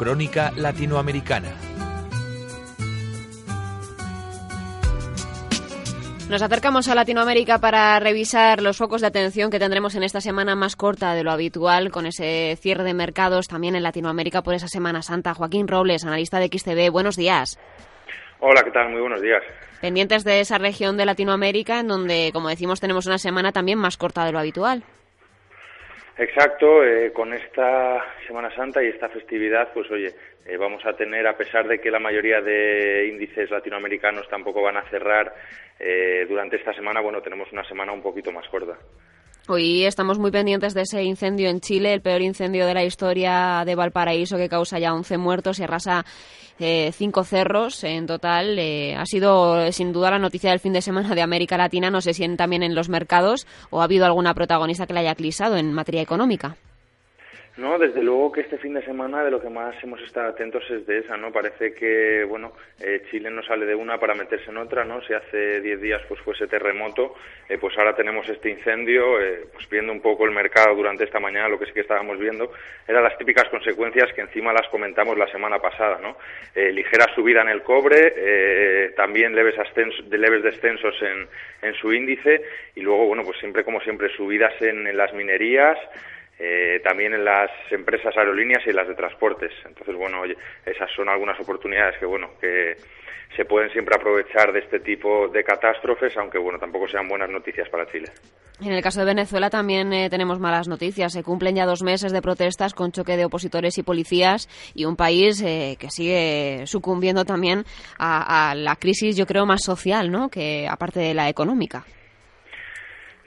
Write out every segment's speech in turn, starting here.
Crónica Latinoamericana. Nos acercamos a Latinoamérica para revisar los focos de atención que tendremos en esta semana más corta de lo habitual, con ese cierre de mercados también en Latinoamérica por esa Semana Santa. Joaquín Robles, analista de XTV, buenos días. Hola, ¿qué tal? Muy buenos días. Pendientes de esa región de Latinoamérica, en donde, como decimos, tenemos una semana también más corta de lo habitual. Exacto, eh, con esta Semana Santa y esta festividad, pues oye, eh, vamos a tener, a pesar de que la mayoría de índices latinoamericanos tampoco van a cerrar eh, durante esta semana, bueno, tenemos una semana un poquito más corta. Hoy estamos muy pendientes de ese incendio en Chile, el peor incendio de la historia de Valparaíso que causa ya 11 muertos y arrasa eh, cinco cerros en total. Eh, ha sido sin duda la noticia del fin de semana de América Latina. No sé si también en los mercados o ha habido alguna protagonista que la haya eclipsado en materia económica. No, desde luego que este fin de semana de lo que más hemos estado atentos es de esa, ¿no? Parece que, bueno, eh, Chile no sale de una para meterse en otra, ¿no? Si hace 10 días pues fue ese terremoto, eh, pues ahora tenemos este incendio, eh, pues viendo un poco el mercado durante esta mañana, lo que sí que estábamos viendo, eran las típicas consecuencias que encima las comentamos la semana pasada, ¿no? ligera subida en el cobre, también leves, de leves descensos en, en su índice y luego, bueno, pues siempre como siempre subidas en las minerías, eh, también en las empresas aerolíneas y en las de transportes. Entonces, bueno, oye, esas son algunas oportunidades que, bueno, que se pueden siempre aprovechar de este tipo de catástrofes, aunque, bueno, tampoco sean buenas noticias para Chile. En el caso de Venezuela también eh, tenemos malas noticias. Se cumplen ya dos meses de protestas con choque de opositores y policías y un país eh, que sigue sucumbiendo también a, a la crisis, yo creo, más social, ¿no?, que aparte de la económica.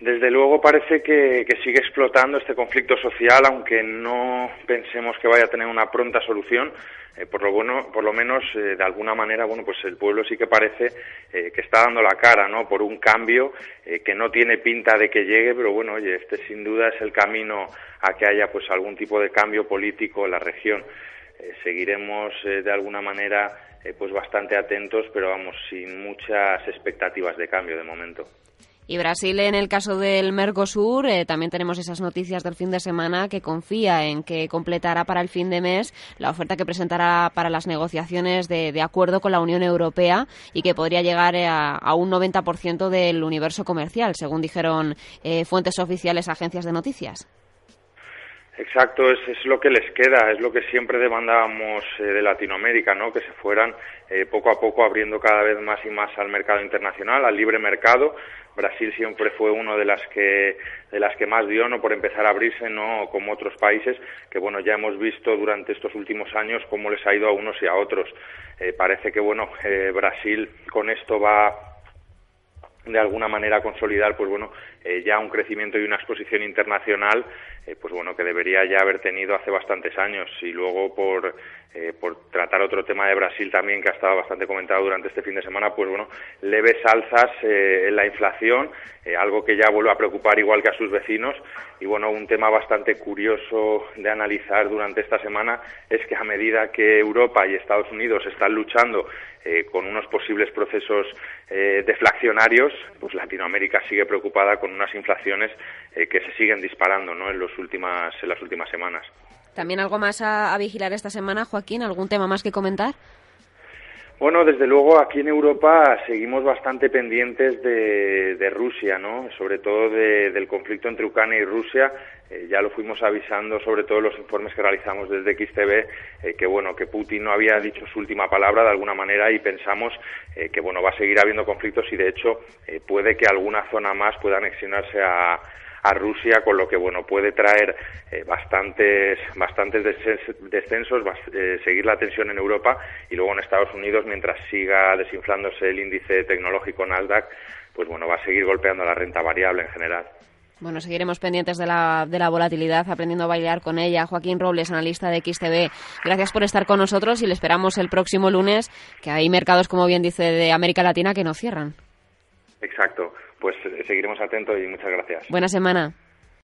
Desde luego parece que, sigue explotando este conflicto social, aunque no pensemos que vaya a tener una pronta solución. Eh, por lo bueno, por lo menos eh, de alguna manera, bueno, pues el pueblo sí que parece eh, que está dando la cara, ¿no? Por un cambio que no tiene pinta de que llegue, pero bueno, oye, este sin duda es el camino a que haya pues algún tipo de cambio político en la región. seguiremos de alguna manera pues bastante atentos, pero vamos sin muchas expectativas de cambio de momento. Y Brasil, en el caso del Mercosur, eh, también tenemos esas noticias del fin de semana que confía en que completará para el fin de mes la oferta que presentará para las negociaciones de, acuerdo con la Unión Europea y que podría llegar eh, a, un 90% del universo comercial, según dijeron eh, fuentes oficiales agencias de noticias. Exacto, es, es, lo que les queda, es lo que siempre demandábamos de Latinoamérica, ¿no? Que se fueran poco a poco abriendo cada vez más y más al mercado internacional, al libre mercado, Brasil siempre fue uno de las que de las que más dio no por empezar a abrirse no como otros países que bueno ya hemos visto durante estos últimos años cómo les ha ido a unos y a otros. Eh, parece que bueno eh, Brasil con esto va de alguna manera consolidar pues bueno eh, ya un crecimiento y una exposición internacional pues bueno que debería ya haber tenido hace bastantes años. Y luego por eh, por tratar otro tema de Brasil también que ha estado bastante comentado durante este fin de semana, pues bueno, leves alzas eh, en la inflación, eh, algo que ya vuelve a preocupar igual que a sus vecinos. Y bueno, un tema bastante curioso de analizar durante esta semana es que a medida que Europa y Estados Unidos están luchando con unos posibles procesos deflacionarios, pues Latinoamérica sigue preocupada con unas inflaciones que se siguen disparando ¿no? en, los últimas, en las últimas semanas. ¿También algo más a, vigilar esta semana, Joaquín? ¿Algún tema más que comentar? Bueno, desde luego aquí en Europa seguimos bastante pendientes de, Rusia, ¿no? Sobre todo del conflicto entre Ucrania y Rusia. Eh, ya lo fuimos avisando, sobre todo los informes que realizamos desde XTV, eh, que bueno, que Putin no había dicho su última palabra de alguna manera y pensamos eh, que bueno va a seguir habiendo conflictos y de hecho puede que alguna zona más pueda anexionarse a a Rusia, con lo que bueno puede traer eh, bastantes bastantes descensos, eh, seguir la tensión en Europa y luego en Estados Unidos mientras siga desinflándose el índice tecnológico Nasdaq, pues bueno va a seguir golpeando la renta variable en general. Bueno, seguiremos pendientes de la, de la volatilidad, aprendiendo a bailar con ella. Joaquín Robles, analista de XTV, gracias por estar con nosotros y le esperamos el próximo lunes, que hay mercados, como bien dice, de América Latina que no cierran. Exacto, pues eh, seguiremos atentos y muchas gracias. Buena semana.